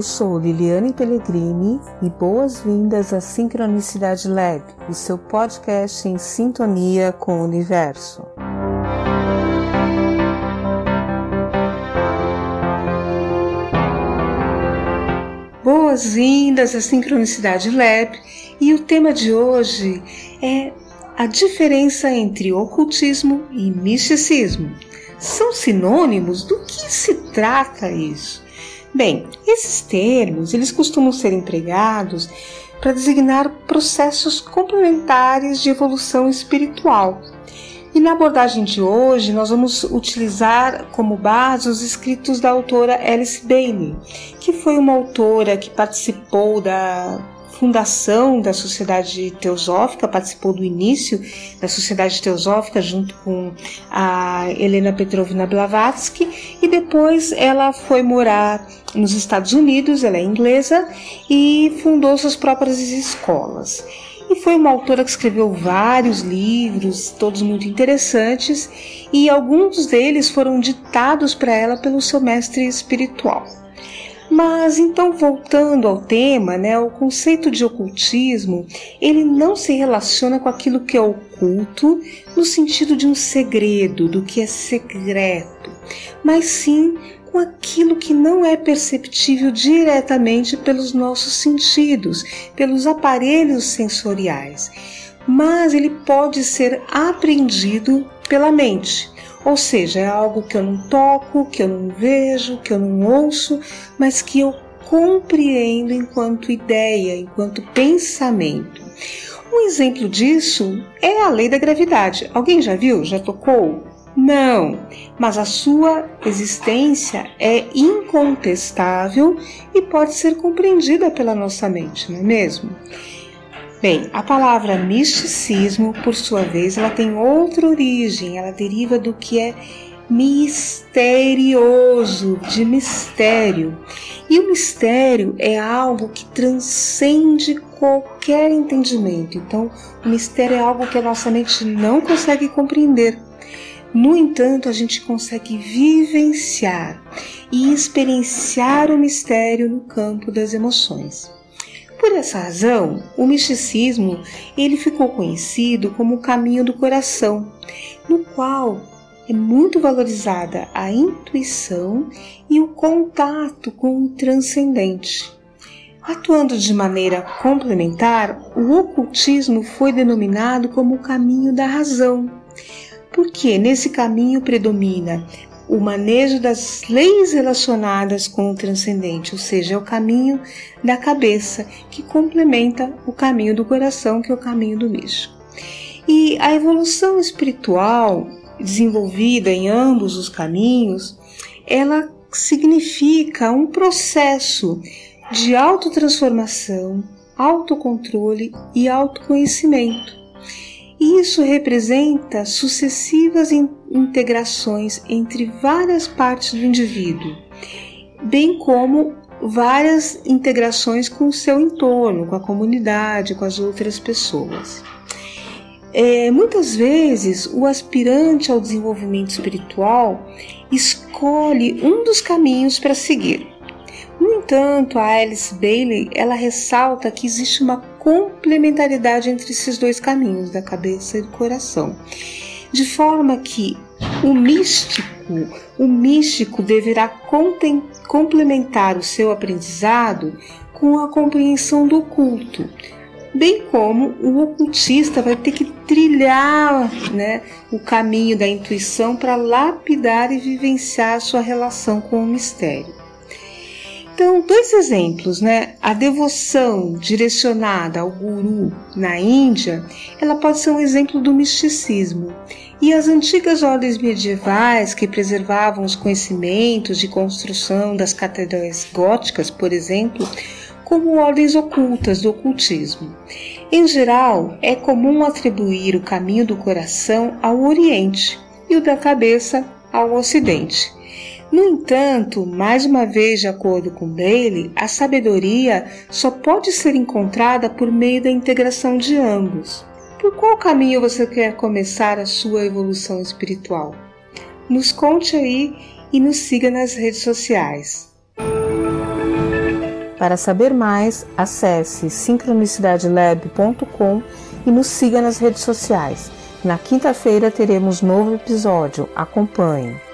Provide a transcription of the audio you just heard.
Eu sou Liliane Pellegrini e boas-vindas à Sincronicidade Lab, o seu podcast em sintonia com o universo. Boas-vindas à Sincronicidade Lab e o tema de hoje é a diferença entre ocultismo e misticismo. São sinônimos? Do que se trata isso? Bem, esses termos, eles costumam ser empregados para designar processos complementares de evolução espiritual. E na abordagem de hoje, nós vamos utilizar como base os escritos da autora Alice Bailey, que foi uma autora que participou da fundação da Sociedade Teosófica, participou do início da Sociedade Teosófica junto com a Helena Petrovna Blavatsky e depois ela foi morar nos Estados Unidos, ela é inglesa e fundou suas próprias escolas. E foi uma autora que escreveu vários livros, todos muito interessantes, e alguns deles foram ditados para ela pelo seu mestre espiritual. Mas então voltando ao tema, né, o conceito de ocultismo, ele não se relaciona com aquilo que é oculto no sentido de um segredo, do que é secreto, mas sim com aquilo que não é perceptível diretamente pelos nossos sentidos, pelos aparelhos sensoriais, mas ele pode ser aprendido pela mente. Ou seja, é algo que eu não toco, que eu não vejo, que eu não ouço, mas que eu compreendo enquanto ideia, enquanto pensamento. Um exemplo disso é a lei da gravidade. Alguém já viu? Já tocou? Não, mas a sua existência é incontestável e pode ser compreendida pela nossa mente, não é mesmo? Bem, a palavra misticismo, por sua vez, ela tem outra origem, ela deriva do que é misterioso, de mistério. E o mistério é algo que transcende qualquer entendimento. Então, o mistério é algo que a nossa mente não consegue compreender. No entanto, a gente consegue vivenciar e experienciar o mistério no campo das emoções. Por essa razão, o misticismo ele ficou conhecido como o caminho do coração, no qual é muito valorizada a intuição e o contato com o transcendente. Atuando de maneira complementar, o ocultismo foi denominado como o caminho da razão, porque nesse caminho predomina o manejo das leis relacionadas com o transcendente, ou seja, é o caminho da cabeça que complementa o caminho do coração, que é o caminho do místico. E a evolução espiritual desenvolvida em ambos os caminhos, ela significa um processo de autotransformação, autocontrole e autoconhecimento isso representa sucessivas integrações entre várias partes do indivíduo, bem como várias integrações com o seu entorno, com a comunidade, com as outras pessoas. É, muitas vezes, o aspirante ao desenvolvimento espiritual escolhe um dos caminhos para seguir. No entanto, a Alice Bailey ela ressalta que existe uma complementaridade entre esses dois caminhos, da cabeça e do coração, de forma que o místico, o místico deverá complementar o seu aprendizado com a compreensão do oculto, bem como o ocultista vai ter que trilhar né, o caminho da intuição para lapidar e vivenciar sua relação com o mistério. Então, dois exemplos, né? A devoção direcionada ao guru na Índia, ela pode ser um exemplo do misticismo. E as antigas ordens medievais que preservavam os conhecimentos de construção das catedrais góticas, por exemplo, como ordens ocultas do ocultismo. Em geral, é comum atribuir o caminho do coração ao Oriente e o da cabeça ao Ocidente. No entanto, mais uma vez, de acordo com Bailey, a sabedoria só pode ser encontrada por meio da integração de ambos. Por qual caminho você quer começar a sua evolução espiritual? Nos conte aí e nos siga nas redes sociais. Para saber mais, acesse sincronicidadelab.com e nos siga nas redes sociais. Na quinta-feira teremos novo episódio. Acompanhe.